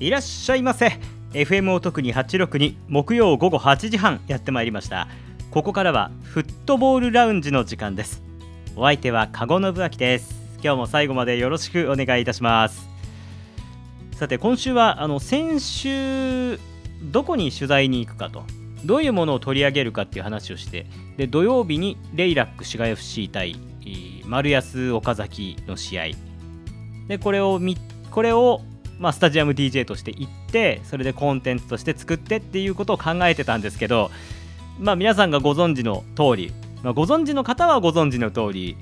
いらっしゃいませ。FM を特に862木曜午後8時半やってまいりました。ここからはフットボールラウンジの時間です。お相手は籠信明です。今日も最後までよろしくお願いいたします。さて今週はあの先週どこに取材に行くかと。どういうものを取り上げるかっていう話をしてで土曜日にレイラック滋賀 FC 対丸安岡崎の試合。でこれをこれをまあ、スタジアム DJ として行ってそれでコンテンツとして作ってっていうことを考えてたんですけど、まあ、皆さんがご存知の通り、まあ、ご存知の方はご存知の通り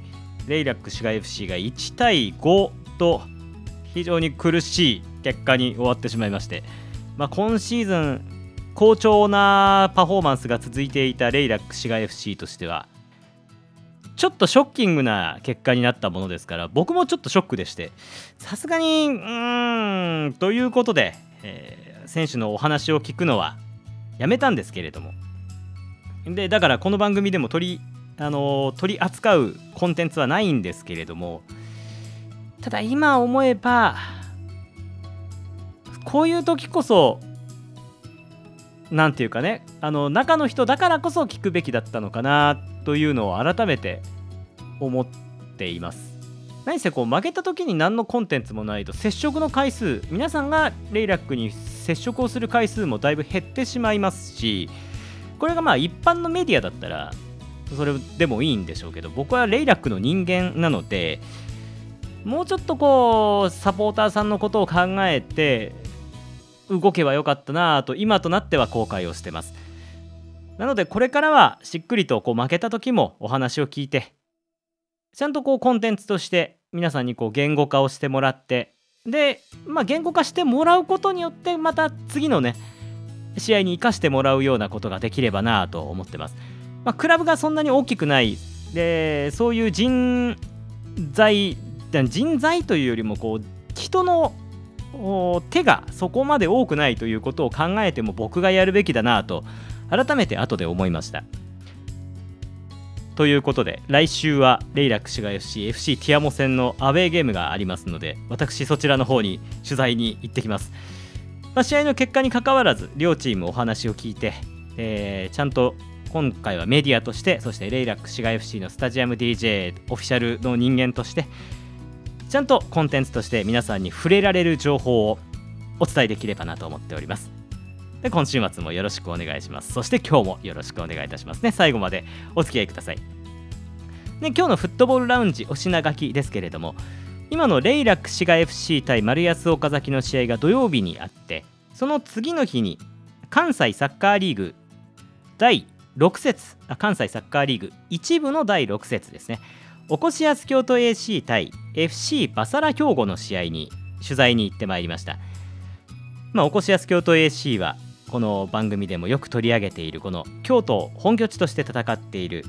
レイラック滋賀 FC が1対5と非常に苦しい結果に終わってしまいまして、まあ、今シーズン好調なパフォーマンスが続いていたレイラック滋賀 FC としてはちょっとショッキングな結果になったものですから僕もちょっとショックでしてさすがにうーんということで、えー、選手のお話を聞くのはやめたんですけれども。でだからこの番組でも取り,、あの、取り扱うコンテンツはないんですけれどもただ今思えばこういう時こそ何て言うかねあの中の人だからこそ聞くべきだったのかなというのを改めて思っています。何せこう負けた時に何のコンテンツもないと接触の回数皆さんがレイラックに接触をする回数もだいぶ減ってしまいますしこれがまあ一般のメディアだったらそれでもいいんでしょうけど僕はレイラックの人間なのでもうちょっとこうサポーターさんのことを考えて動けばよかったなと今となっては後悔をしてます。なのでこれからはしっくりとこう負けた時もお話を聞いてちゃんとこうコンテンツとして皆さんにこう言語化をしてもらってでまあ言語化してもらうことによってまた次のね試合に生かしてもらうようなことができればなと思ってます、まあ、クラブがそんなに大きくない。でそういう人材人材というよりもこう人の手がそこまで多くないということを考えても僕がやるべきだなと改めて後で思いました。ということで来週はレイラック滋賀 FC FC ティアモ戦のアウェーゲームがありますので私そちらの方に取材に行ってきます、まあ、試合の結果にかかわらず両チームお話を聞いて、えー、ちゃんと今回はメディアとしてそしてレイラック滋賀 FC のスタジアム DJ オフィシャルの人間としてちゃんとコンテンツとして皆さんに触れられる情報をお伝えできればなと思っております。今週末もよろしくお願いします。そして今日もよろしくお願いいたしますね。最後までお付き合いください。で今日のフットボールラウンジお品書きですけれども今のレイラック滋賀 FC 対丸安岡崎の試合が土曜日にあってその次の日に関西サッカーリーグ第6節あ関西サッカーリーグ1部の第6節ですね。おこしやす京都 AC 対 FC バサラ兵庫の試合に取材に行ってまいりました。まあ、おこしやす京都 AC はこの番組でもよく取り上げているこの京都本拠地として戦っている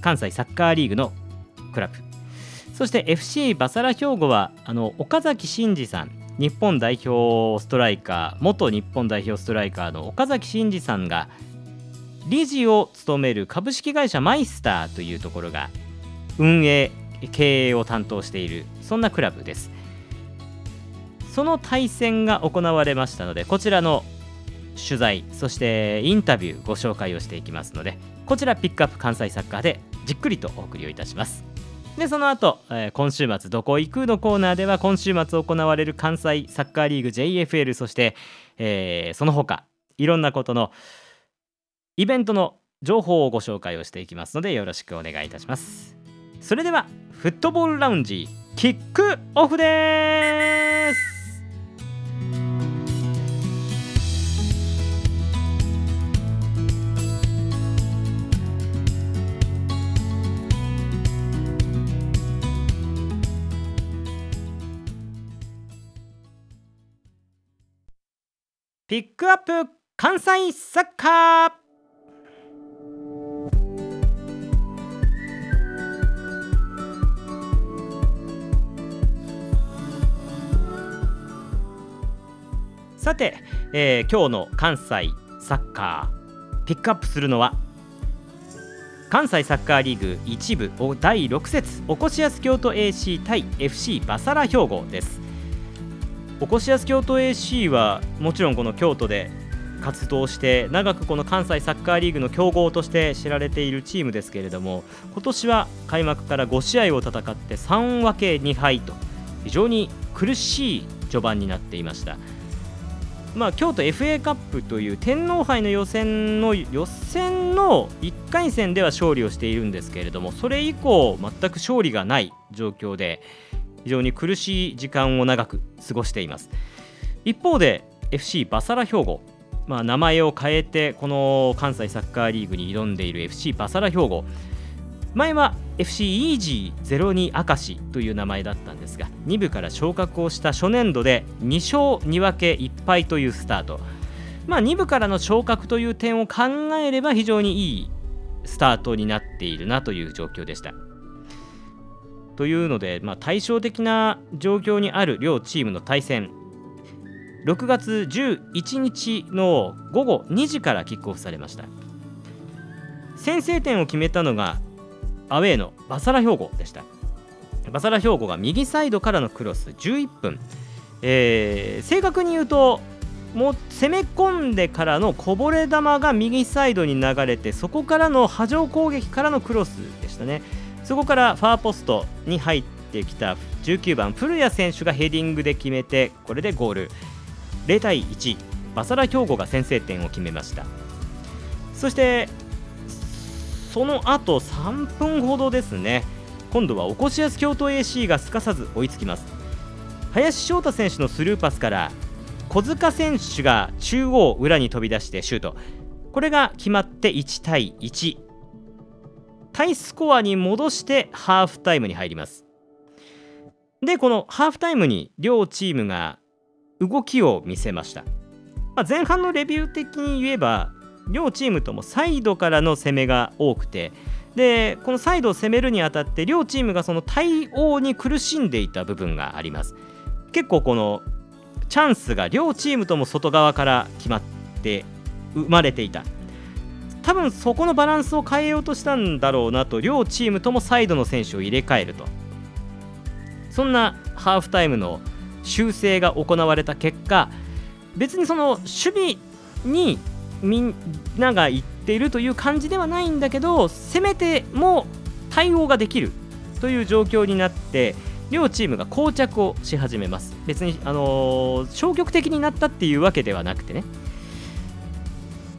関西サッカーリーグのクラブ。そして FC バサラ兵庫はあの岡崎慎司さん日本代表ストライカー元日本代表ストライカーの岡崎慎司さんが理事を務める株式会社マイスターというところが運営経営を担当しているそんなクラブです。その対戦が行われましたのでこちらの取材そしてインタビューご紹介をしていきますのでこちらピックアップ関西サッカーでじっくりとお送りをいたします。でその後、えー、今週末どこ行くのコーナーでは今週末行われる関西サッカーリーグ JFL そして、えー、その他いろんなことのイベントの情報をご紹介をしていきますのでよろしくお願いいたします。それではフットボールラウンジキックオフです！ピックアップ関西サッカー。さて、えー、今日の関西サッカーピックアップするのは関西サッカーリーグ1部第6節おこしやす京都 AC 対 FC バサラ兵庫です。おこしやす京都 AC はもちろんこの京都で活動して長くこの関西サッカーリーグの強豪として知られているチームですけれども今年は開幕から5試合を戦って3分け2敗と非常に苦しい序盤になっていました。まあ、京都 FA カップという天皇杯の予選の予選の1回戦では勝利をしているんですけれどもそれ以降全く勝利がない状況で非常に苦しい時間を長く過ごしています。一方で FC バサラ兵庫。まあ、名前を変えてこの関西サッカーリーグに挑んでいる FC バサラ兵庫。前は FC イージー02明石という名前だったんですが2部から昇格をした初年度で2勝2分け1敗というスタート。まあ2部からの昇格という点を考えれば非常にいいスタートになっているなという状況でした。というので、まあ、対照的な状況にある両チームの対戦。6月11日の午後2時からキックオフされました。先制点を決めたのがアウェーのバサラ兵庫でした。バサラ兵庫が右サイドからのクロス11分、えー、正確に言うともう攻め込んでからのこぼれ球が右サイドに流れてそこからの波状攻撃からのクロスでしたね。そこからファーポストに入ってきた19番古谷選手がヘディングで決めてこれでゴール。0対1バサラ兵庫が先制点を決めました。そしてその後3分ほどですね。今度はおこしやす京都 AC がすかさず追いつきます。林翔太選手のスルーパスから小塚選手が中央裏に飛び出してシュート。これが決まって1対1タイスコアに戻してハーフタイムに入ります。でこのハーフタイムに両チームが動きを見せました、まあ、前半のレビュー的に言えば両チームともサイドからの攻めが多くてでこのサイドを攻めるにあたって両チームがその対応に苦しんでいた部分があります。結構このチャンスが両チームとも外側から決まって生まれていた。多分そこのバランスを変えようとしたんだろうなと両チームともサイドの選手を入れ替えると。そんなハーフタイムの修正が行われた結果別にその守備にみんなが言っているという感じではないんだけど攻めても対応ができるという状況になって両チームが膠着をし始めます。別に、あのー、消極的になったっていうわけではなくてね。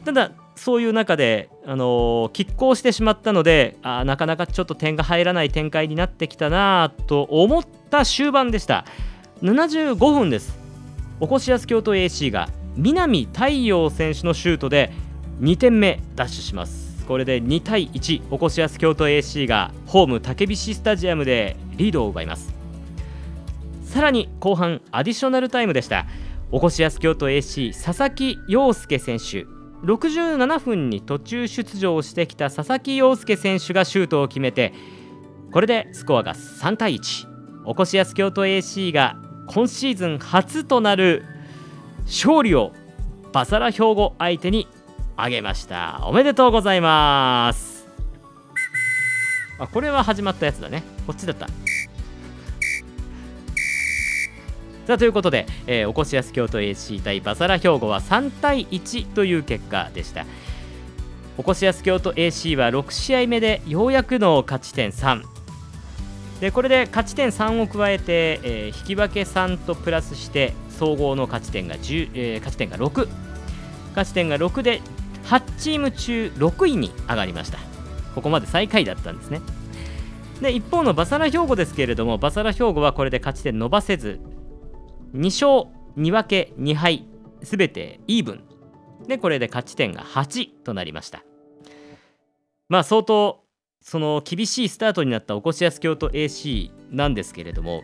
ただそういう中で、あのー、拮抗してしまったのであなかなかちょっと点が入らない展開になってきたなと思った終盤でした。75分です。おこしやす京都 AC が南太陽選手のシュートで2点目ダッシュします。これで2対1おこしやす京都 AC がホーム竹菱スタジアムでリードを奪います。さらに後半アディショナルタイムでした。おこしやす京都 AC 佐々木陽介選手。67分に途中出場してきた佐々木陽介選手がシュートを決めてこれでスコアが3対1おこしやす京都 AC が今シーズン初となる勝利をバサラ兵庫相手に挙げました。おめでとうございます。あこれは始まったやつだね。こっちだった。さあということで、えー、おこしやす京都 AC 対バサラ兵庫は3対1という結果でした。おこしやす京都 AC は6試合目でようやくの勝ち点3でこれで勝ち点3を加えて、えー、引き分け3とプラスして総合の勝ち点が10、えー、勝ち点が6勝ち点が6で8チーム中6位に上がりました。ここまで最下位だったんですね。で一方のバサラ兵庫ですけれどもバサラ兵庫はこれで勝ち点伸ばせず2勝2分け2敗すべてイーブン。でこれで勝ち点が8となりました。まあ相当その厳しいスタートになったおこしやす京都 AC なんですけれども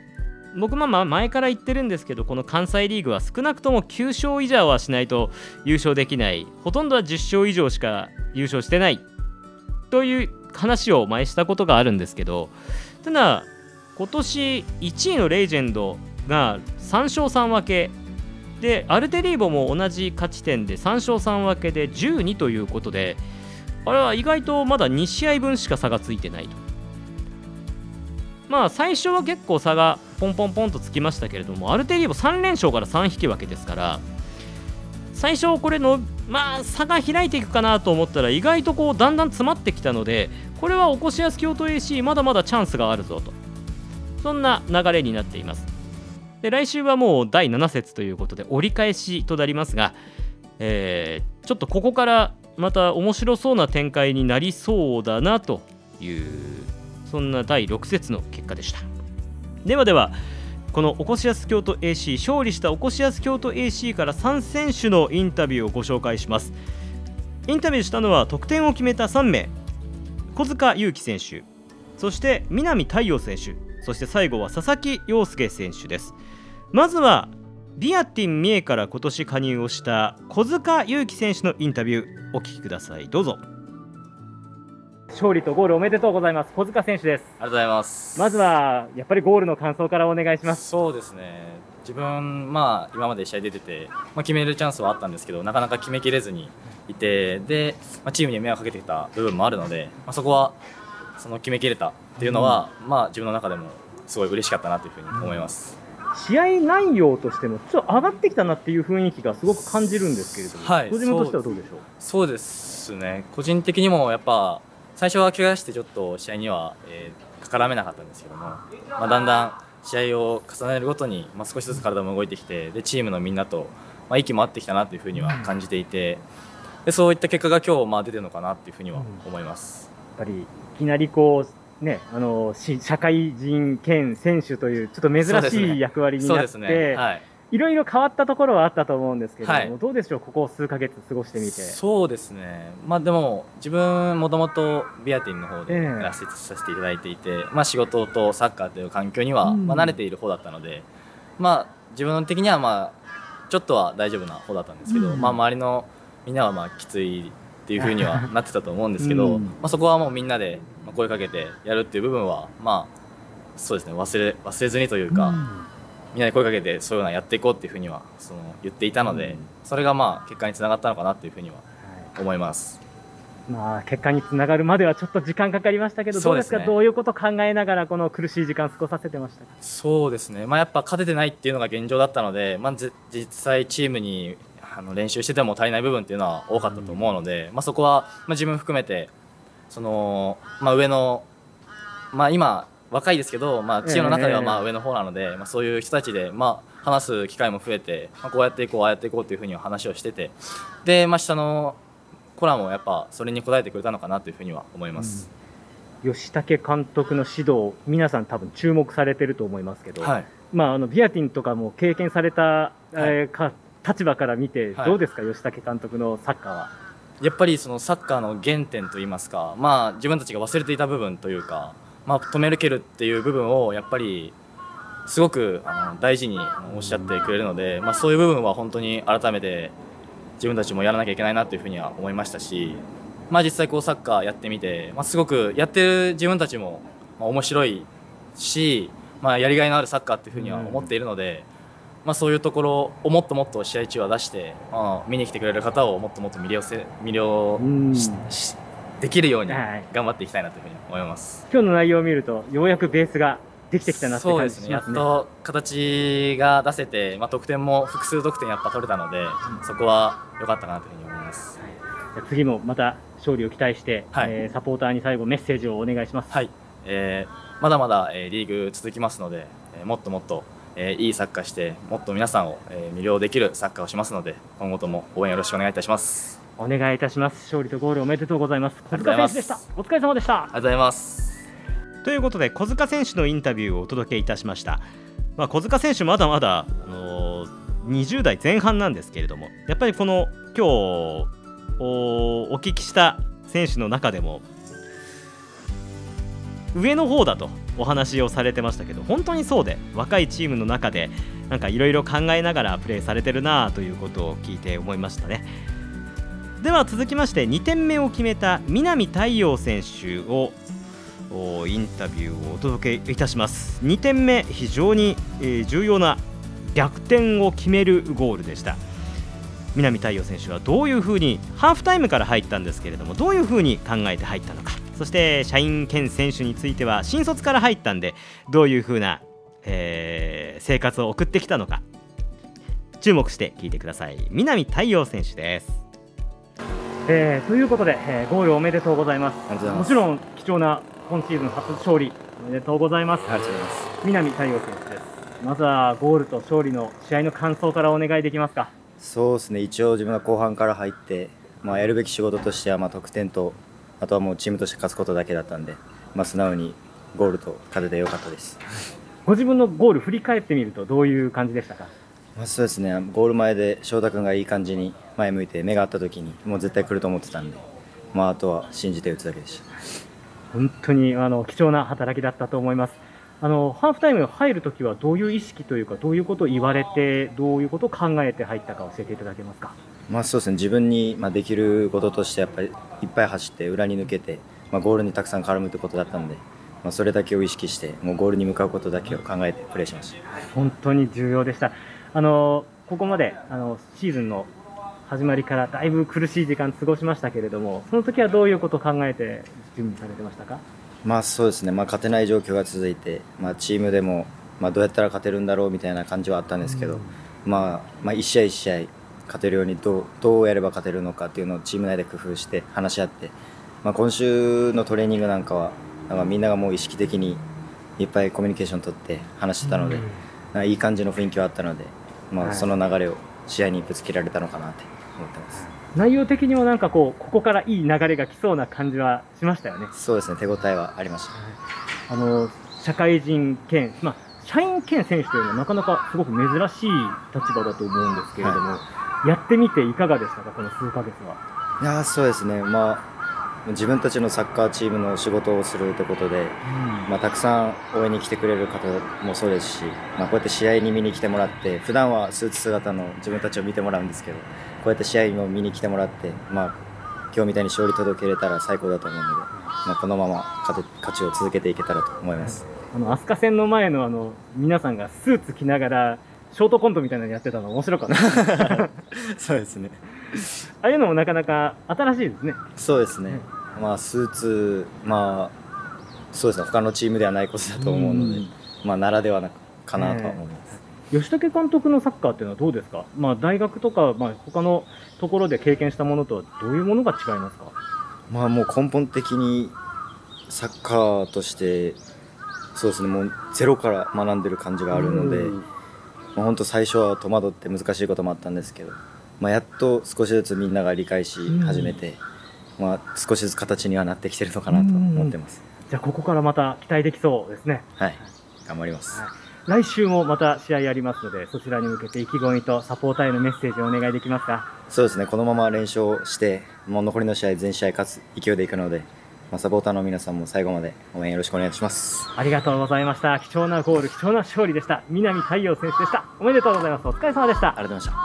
僕もまあ前から言ってるんですけどこの関西リーグは少なくとも9勝以上はしないと優勝できない。ほとんどは10勝以上しか優勝してない。という話を前したことがあるんですけどただ今年1位のレジェンドが3勝3分け。でアルテリーボも同じ勝ち点で3勝3分けで12ということであれは意外とまだ2試合分しか差がついてないと。まあ最初は結構差がポンポンポンとつきましたけれどもアルテリーボ3連勝から3引き分けですから最初これのまあ差が開いていくかなと思ったら意外とこうだんだん詰まってきたのでこれは起こしやす京都 AC まだまだチャンスがあるぞと。そんな流れになっています。で来週はもう第7節ということで折り返しとなりますが、えー、ちょっとここからまた面白そうな展開になりそうだなというそんな第6節の結果でした。ではではこのおこしやす京都 AC 勝利したおこしやす京都 AC から3選手のインタビューをご紹介します。インタビューしたのは得点を決めた3名小塚裕樹選手そして南太陽選手。そして最後は佐々木陽介選手です。まずはビアティン三重から今年加入をした小塚裕樹選手のインタビューお聞きください。どうぞ。勝利とゴールおめでとうございます。小塚選手です。ありがとうございます。まずはやっぱりゴールの感想からお願いします。そうですね。自分まあ今まで試合出てて、まあ、決めるチャンスはあったんですけどなかなか決めきれずにいてで、まあ、チームに迷惑かけてきた部分もあるので、まあ、そこはその決めきれたっていうのは、うん、まあ自分の中でもすごい嬉しかったなというふうに思います、試合内容としてもちょっと上がってきたなっていう雰囲気がすごく感じるんですけれども、はい、ご自分としてはどうでしょう？そうです。ね。個人的にもやっぱ最初は怪我してちょっと試合には、えー、絡めなかったんですけども、まあ、だんだん試合を重ねるごとに、まあ、少しずつ体も動いてきてでチームのみんなと、まあ、息も合ってきたなというふうには感じていてでそういった結果が今日まあ出てるのかなというふうには思います。やっぱりいきなりこうね、あの社会人兼選手というちょっと珍しい役割になって、ねね。はい、いろいろ変わったところはあったと思うんですけれども、はい、どうでしょう、ここ数か月過ごしてみて？そうですね、まあ、でも、自分、もともとビアティンの方でやらせさせていただいていて、えー、まあ、仕事とサッカーという環境には、まあ、慣れている方だったので、まあ、自分的には、まあ、ちょっとは大丈夫な方だったんですけど、うん、まあ、周りのみんなはまあきついっていうふうにはなってたと思うんですけど、うん、まあ、そこはもうみんなで声かけてやるっていう部分は、まあ、そうですね。忘れ忘れずにというか。うん。みんなで声かけてそういうのやっていこうっていうふうにはその言っていたので、それがまあ結果につながったのかなっていうふうには思います。まあ、結果につながるまではちょっと時間かかりましたけど、どうですか、ね、どういうことを考えながら、この苦しい時間、過ごさせてましたそうですね、まあ、やっぱ勝ててないっていうのが現状だったので、まあ、実際、チームにあの練習してても足りない部分っていうのは多かったと思うので、うん、まあ、そこは、まあ、自分含めて、そのまあ、上の、まあ、今、若いですけど、まあ、チームの中ではまあ上の方なので、まあ、そういう人たちで、まあ、話す機会も増えて、まあ、こうやっていこうああやっていこうというふうには話をしててで、まあ、下のコラもやっぱそれに応えてくれたのかなというふうには思います、うん、吉武監督の指導皆さん多分注目されてると思いますけど、はい、まあ、あのビアティンとかも経験された、はい、えー、か立場から見てどうですか、はい、吉武監督のサッカーは？やっぱりそのサッカーの原点といいますか、まあ、自分たちが忘れていた部分というかまあ、止める蹴るっていう部分をやっぱりすごくあの大事におっしゃってくれるので、まあ、そういう部分は本当に改めて自分たちもやらなきゃいけないなというふうには思いましたし、まあ、実際こうサッカーやってみて、まあ、すごくやってる自分たちもま面白いし、まあ、やりがいのあるサッカーっていうふうには思っているので、まあ、そういうところをもっともっと試合中は出して、まあ、見に来てくれる方をもっともっと魅了せ魅了しできるように頑張っていきたいなというふうに思います、はい、今日の内容を見るとようやくベースができてきたなって感じしますね、ね、やっと形が出せて、まあ、得点も複数得点やっぱ取れたので、うん、そこは良かったかなというふうに思います、はい、次もまた勝利を期待して、はい、えー、サポーターに最後メッセージをお願いします、はい。えー、まだまだ、えー、リーグ続きますので、えー、もっともっとえー、いいサッカーしてもっと皆さんを、えー、魅了できるサッカーをしますので今後とも応援よろしくお願いいたします。お願いいたします。勝利とゴールおめでとうございます。小塚選手でした。お疲れ様でした。ありがとうございます。ということで小塚選手のインタビューをお届けいたしました。まあ、小塚選手まだまだ、あのー、20代前半なんですけれどもやっぱりこの今日お聞きした選手の中でも上の方だとお話をされてましたけど本当にそうで若いチームの中でなんかいろいろ考えながらプレーされてるなということを聞いて思いましたね。では続きまして2点目を決めた南太陽選手をインタビューをお届けいたします2点目非常に、重要な逆転を決めるゴールでした南太陽選手はどういうふうにハーフタイムから入ったんですけれどもどういうふうに考えて入ったのか。そして社員兼選手については新卒から入ったんでどういう風な、えー、生活を送ってきたのか。注目して聞いてください。南太陽選手です。えー、ということで、えー、ゴールおめでとうございます。もちろん貴重な今シーズン初勝利おめでとうございます。ありがとうございます。南太陽選手です。まずはゴールと勝利の試合の感想からお願いできますかそうですね。一応自分が後半から入って、まあ、やるべき仕事としてはまあ得点とあとはもうチームとして勝つことだけだったんで、まあ、素直にゴールと勝ててよかったです、ご自分のゴール振り返ってみるとどういう感じでしたか？まあ、そうですね。ゴール前で翔太君がいい感じに前向いて目が合った時にもう絶対来ると思ってたんで、まあ、あとは信じて打つだけでした。本当にあの貴重な働きだったと思いますあのハーフタイム入るときはどういう意識というかどういうことを言われてどういうことを考えて入ったか教えていただけますか？まあそうですね。自分にまあできることとしてやっぱりいっぱい走って裏に抜けて、まあ、ゴールにたくさん絡むってことだったんで、まあ、それだけを意識してもうゴールに向かうことだけを考えてプレーしました本当に重要でした。あのここまであのシーズンの始まりからだいぶ苦しい時間過ごしましたけれどもその時はどういうことを考えて準備されてましたか？まあそうですね、まあ、勝てない状況が続いて、まあ、チームでも、まあ、どうやったら勝てるんだろうみたいな感じはあったんですけど、まあ、まあ1試合1試合勝てるようにどうどうやれば勝てるのかっていうのをチーム内で工夫して話し合って、まあ、今週のトレーニングなんかはなんかみんながもう意識的にいっぱいコミュニケーション取って話してたので、なん。かいい感じの雰囲気はあったので、まあ、はい。その流れを試合にぶつけられたのかなって思ってます。内容的にはなんかこうここからいい流れが来そうな感じはしましたよね。そうですね。手応えはありました。あの社会人兼、まあ、社員兼選手というのはなかなかすごく珍しい立場だと思うんですけれども、やってみていかがでしたか？この数ヶ月は。いやーそうですね、まあ、自分たちのサッカーチームの仕事をするということで、まあ、たくさん応援に来てくれる方もそうですし、まあ、こうやって試合に見に来てもらって普段はスーツ姿の自分たちを見てもらうんですけどこうやって試合も見に来てもらって、まあ、今日みたいに勝利届けれたら最高だと思うので、まあ、このまま勝て勝ちを続けていけたらと思います。あの飛鳥戦の前のあの皆さんがスーツ着ながらショートコントみたいなのやってたの面白かった。そうですね。ああいうのもなかなか新しいですね。そうですね、まあ、スーツ、まあ、そうですね。他のチームではないことだと思うので、うん。まあ、ならではなかなとは思います。吉武監督のサッカーっていうのはどうですか、まあ、大学とか、まあ、他のところで経験したものとはどういうものが違いますか？まあもう根本的にサッカーとしてそうですねもうゼロから学んでる感じがあるので、うん。まあ、本当最初は戸惑って難しいこともあったんですけど、まあ、やっと少しずつみんなが理解し始めて、まあ、少しずつ形にはなってきてるのかなと思ってます、じゃあここからまた期待できそうですね。はい。頑張ります、来週もまた試合ありますのでそちらに向けて意気込みとサポーターへのメッセージをお願いできますか？そうですね。このまま連勝してもう残りの試合全試合勝つ勢いでいくので、まあ、サポーターの皆さんも最後まで応援よろしくお願いします。ありがとうございました。貴重なゴール貴重な勝利でした。南太陽選手でした。おめでとうございます。お疲れ様でした。ありがとうございまし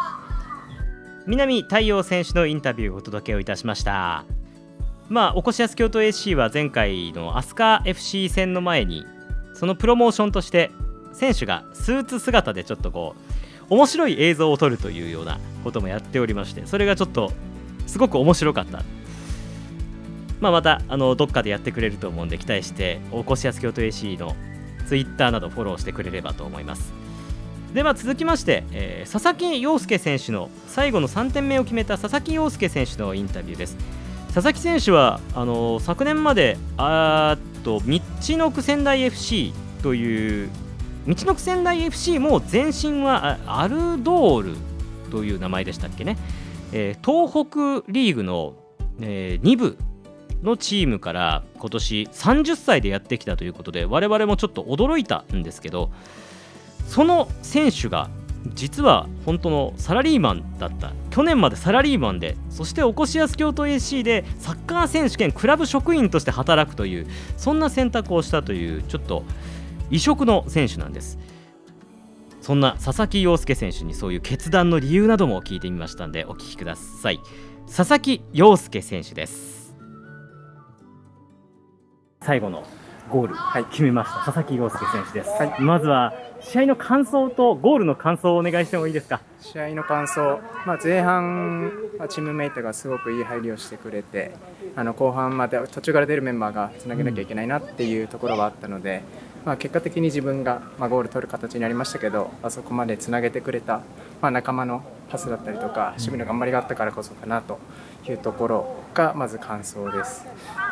た。南太陽選手のインタビューをお届けをいたしました。まあおこしやす京都 AC は前回の飛鳥 FC 戦の前にそのプロモーションとして選手がスーツ姿でちょっとこう面白い映像を撮るというようなこともやっておりましてそれがちょっとすごく面白かった。まあまたあのどっかでやってくれると思うんで期待しておこしやす京都 AC のツイッターなどフォローしてくれればと思います。では続きまして、えー佐々木陽介選手の最後の3点目を決めた佐々木陽介選手のインタビューです。佐々木選手はあの昨年まであっと道のく仙台 FC という道のく仙台 FC も前身はアルドールという名前でしたっけね、えー東北リーグの、え2部のチームから今年30歳でやってきたということで我々もちょっと驚いたんですけどその選手が実は本当のサラリーマンだった。去年までサラリーマンでそしておこしやす京都 AC でサッカー選手権クラブ職員として働くというそんな選択をしたというちょっと異色の選手なんです。そんな佐々木陽介選手にそういう決断の理由なども聞いてみましたんでお聞きください。佐々木陽介選手です。最後のゴールはい。決めました、佐々木陽介選手です、はい。まずは試合の感想とゴールの感想をお願いしてもいいですか？試合の感想、まあ、前半はチームメイトがすごくいい入りをしてくれてあの後半まで途中から出るメンバーがつなげなきゃいけないなっていうところはあったので、まあ、結果的に自分が、まあ、ゴール取る形になりましたけどあそこまでつなげてくれた、まあ、仲間のパスだったりとか守備の頑張りがあったからこそかなというところがまず感想です。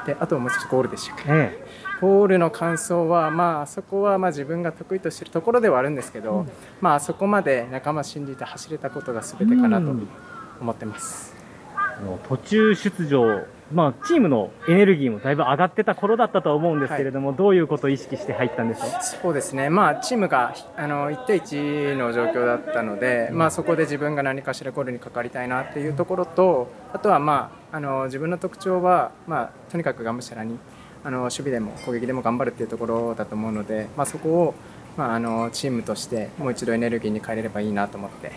であともう少しゴールでしたっけ？えゴールの感想は、まあ、あそこはまあ自分が得意としているところではあるんですけど、まあ、あそこまで仲間信じて走れたことが全てかなとうん。思ってます。あの途中出場、まあ、チームのエネルギーもだいぶ上がってた頃だったと思うんですけれども、どういうことを意識して入ったんでしょう？そうですね、まあ、チームがあの1対1の状況だったので、まあ、そこで自分が何かしらゴールにかかりたいなっていうところとあとは、まあ、あの自分の特徴は、まあ、とにかくがむしゃらにあの守備でも攻撃でも頑張るっていうところだと思うので、まあ、そこを、まあ、あのチームとしてもう一度エネルギーに変えれればいいなと思って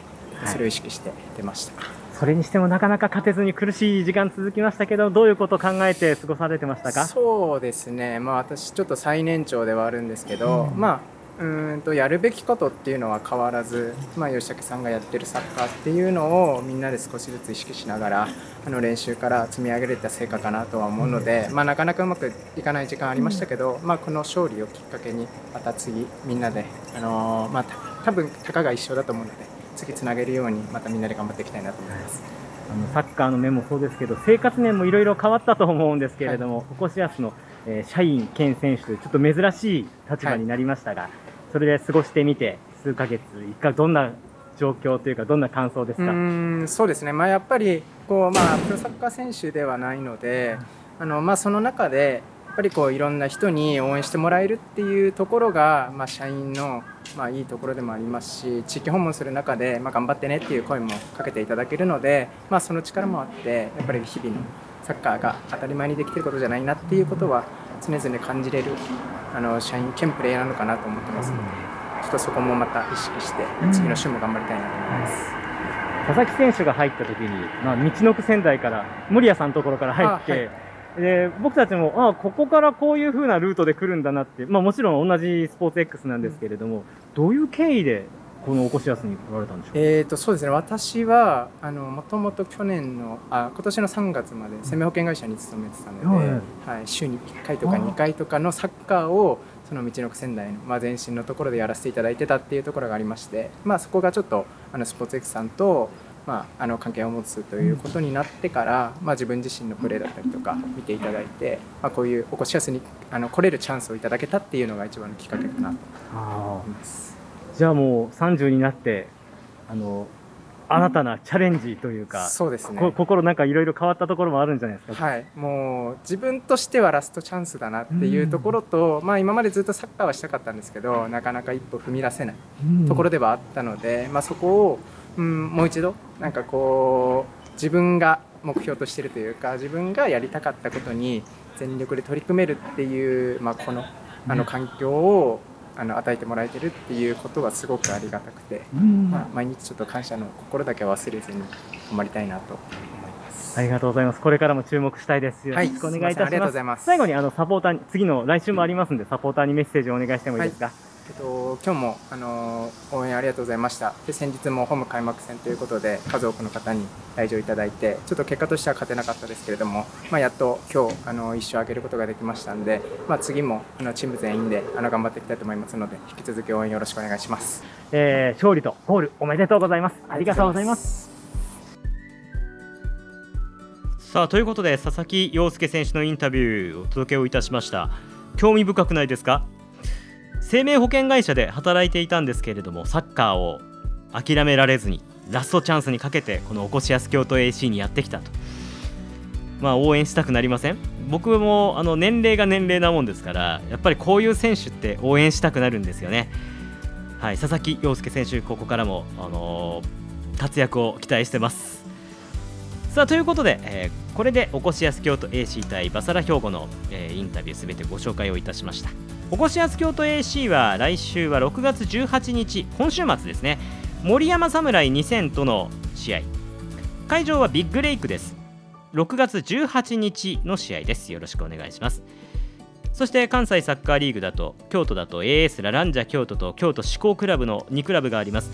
それを意識して出ました。それにしてもなかなか勝てずに苦しい時間続きましたけどどういうことを考えて過ごされてましたか？そうですね、まあ、私、ちょっと最年長ではあるんですけど、まあ、うーんとやるべきことっていうのは変わらず、まあ、吉武さんがやってるサッカーっていうのをみんなで少しずつ意識しながらあの練習から積み上げれた成果かなとは思うので、まあ、なかなかうまくいかない時間ありましたけど、まあ、この勝利をきっかけにまた次みんなで、あのーまあ、た多分たかが一緒だと思うので次つなげるようにまたみんなで頑張っていきたいなと思います。あのサッカーの面もそうですけど生活面もいろいろ変わったと思うんですけれども、ココシアスの、えー社員兼選手というちょっと珍しい立場になりましたが、それで過ごしてみて数ヶ月一回どんな状況というかどんな感想ですうか、ーんそうですね、まあ、やっぱりこう、まあ、プロサッカー選手ではないので、あのまあ、その中でやっぱりこういろんな人に応援してもらえるっていうところが、まあ、社員の、まあ、いいところでもありますし地域訪問する中で、まあ、頑張ってねっていう声もかけていただけるので、まあ、その力もあってやっぱり日々のサッカーが当たり前にできていることじゃないなっていうことは常々感じれるあの社員兼プレイヤーなのかなと思ってますのでちょっとそこもまた意識して次の週も頑張りたいなと思います。佐々木選手が入った時に、まあ、道のく仙台から森谷さんのところから入って、で僕たちもあここからこういう風なルートで来るんだなって、まあ、もちろん同じスポーツ X なんですけれども、どういう経緯でこのおこしやすに来られたんでしょう？か、えー、とそうですね。私はあのもともと去年のあ今年の3月まで生命保険会社に勤めてたので、はい。はい、週に1回とかあ2回とかのサッカーをその道のく仙台の、まあ、前身のところでやらせていただいてたっていうところがありまして、まあ、そこがちょっとあのスポーツ X さんと、まあ、あの関係を持つということになってから、まあ、自分自身のプレーだったりとか見ていただいて、まあ、こういうおこしやすにあの来れるチャンスをいただけたっていうのが一番のきっかけかなとあ思います。ー。じゃあもう30になってあの新たなチャレンジというか、そうですね。こ心なんかいろいろ変わったところもあるんじゃないですか、はい、もう自分としてはラストチャンスだなっていうところと、まあ、今までずっとサッカーはしたかったんですけどなかなか一歩踏み出せないうん。ところではあったので、まあ、そこを、うん、もう一度なんかこう自分が目標としているというか自分がやりたかったことに全力で取り組めるっていう、まあ、このあの環境をあの与えてもらえてるっていうことはすごくありがたくて、うんまあ、毎日ちょっと感謝の心だけは忘れずに頑張りたいなと思います。ありがとうございます。これからも注目したいです。よろはいしくお願いいたします。すいませんありがとうございます最後にあのサポーターに次の来週もありますんでサポーターにメッセージをお願いしてもいいですか？えっと、今日もあの応援ありがとうございましたで先日もホーム開幕戦ということで数多くの方に来場いただいてちょっと結果としては勝てなかったですけれども、まあ、やっと今日あの一勝上げることができましたので、まあ、次もあのチーム全員であの頑張っていきたいと思いますので引き続き応援よろしくお願いします。えー勝利とゴールおめでとうございます。ありがとうございます。さあということで佐々木陽介選手のインタビューをお届けをいたしました興味深くないですか？生命保険会社で働いていたんですけれどもサッカーを諦められずにラストチャンスにかけてこのおこしやす京都 AC にやってきたと。まあ応援したくなりません？僕もあの年齢が年齢なもんですからやっぱりこういう選手って応援したくなるんですよね。はい佐々木陽介選手ここからも、あのー活躍を期待してます。さあということで、えーこれでおこしやす京都 AC 対バサラ兵庫の、えーインタビューすべてご紹介をいたしました。おこしやす京都 AC は来週は6月18日今週末ですね。森山侍2000との試合。会場はビッグレイクです。6月18日の試合です。よろしくお願いします。そして関西サッカーリーグだと京都だと AS ラランジャ京都と京都志向クラブの2クラブがあります。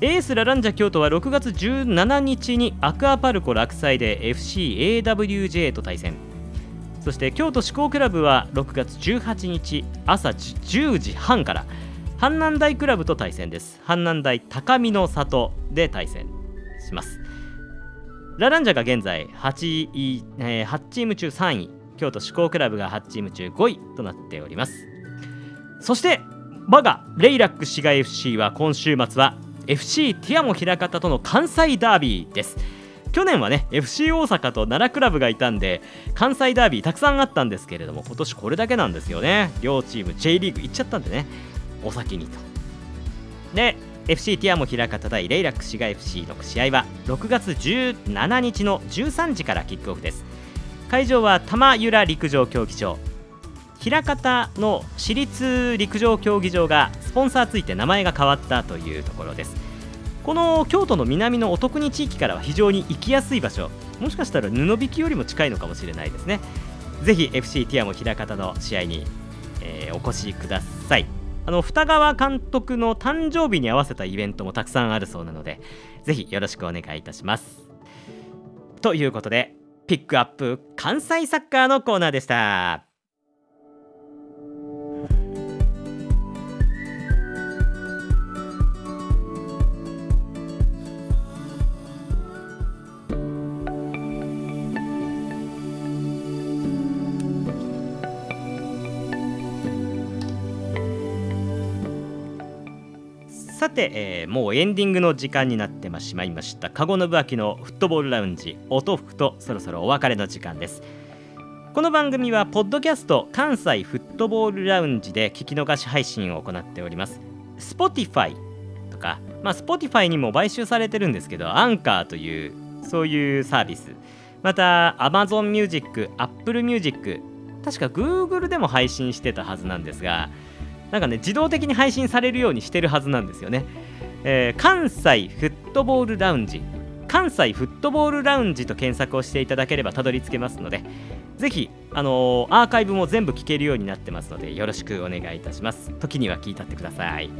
AS ラランジャ京都は6月17日にアクアパルコ落栽で FCAWJ と対戦。そして京都志向クラブは6月18日朝10時半から阪南大クラブと対戦です。阪南大高見の里で対戦します。ラランジャが現在 8, 位、えー8チーム中3位。京都志向クラブが8チーム中5位となっております。そして我がレイラック滋賀 FC は今週末は FC ティアモ枚方との関西ダービーです。去年はね FC 大阪と奈良クラブがいたんで関西ダービーたくさんあったんですけれども今年これだけなんですよね。両チーム J リーグ行っちゃったんでね。お先にと。で FC ティアモ枚方対レイラック滋賀 FC の試合は6月17日の13時からキックオフです。会場は玉浦陸上競技場。枚方の私立陸上競技場がポンサーついて名前が変わったというところです。この京都の南のお得に地域からは非常に行きやすい場所。もしかしたら布引きよりも近いのかもしれないですね。ぜひ FC ティアモ枚方の試合に、えーお越しください。あの二川監督の誕生日に合わせたイベントもたくさんあるそうなのでぜひよろしくお願いいたします。ということでピックアップ関西サッカーのコーナーでした。さて、えーもうエンディングの時間になってしまいました。カゴ信明のフットボールラウンジ音吹くとそろそろお別れの時間です。この番組はポッドキャスト関西フットボールラウンジで聞き逃し配信を行っております。Spotify とか、まあ、Spotify にも買収されてるんですけどアンカーというそういうサービス。また Amazon Music、Apple Music 確か Google でも配信してたはずなんですがなんかね自動的に配信されるようにしてるはずなんですよね、えー関西フットボールラウンジ。関西フットボールラウンジと検索をしていただければたどり着けますのでぜひ、あのーアーカイブも全部聞けるようになってますのでよろしくお願いいたします。時には聞いたってください。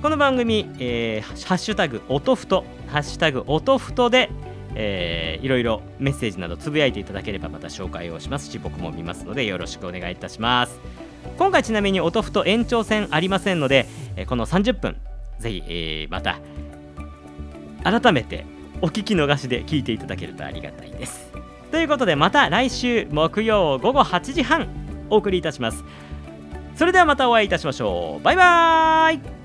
この番組、えーハッシュタグ音ふと。ハッシュタグ音ふとでえーいろいろメッセージなどつぶやいていただければまた紹介をしますし僕も見ますのでよろしくお願いいたします。今回ちなみに音ふと延長戦ありませんので、えこの30分ぜひ、えーまた改めてお聞き逃しで聞いていただけるとありがたいです。ということでまた来週木曜午後8時半お送りいたします。それではまたお会いいたしましょう。バイバーイ。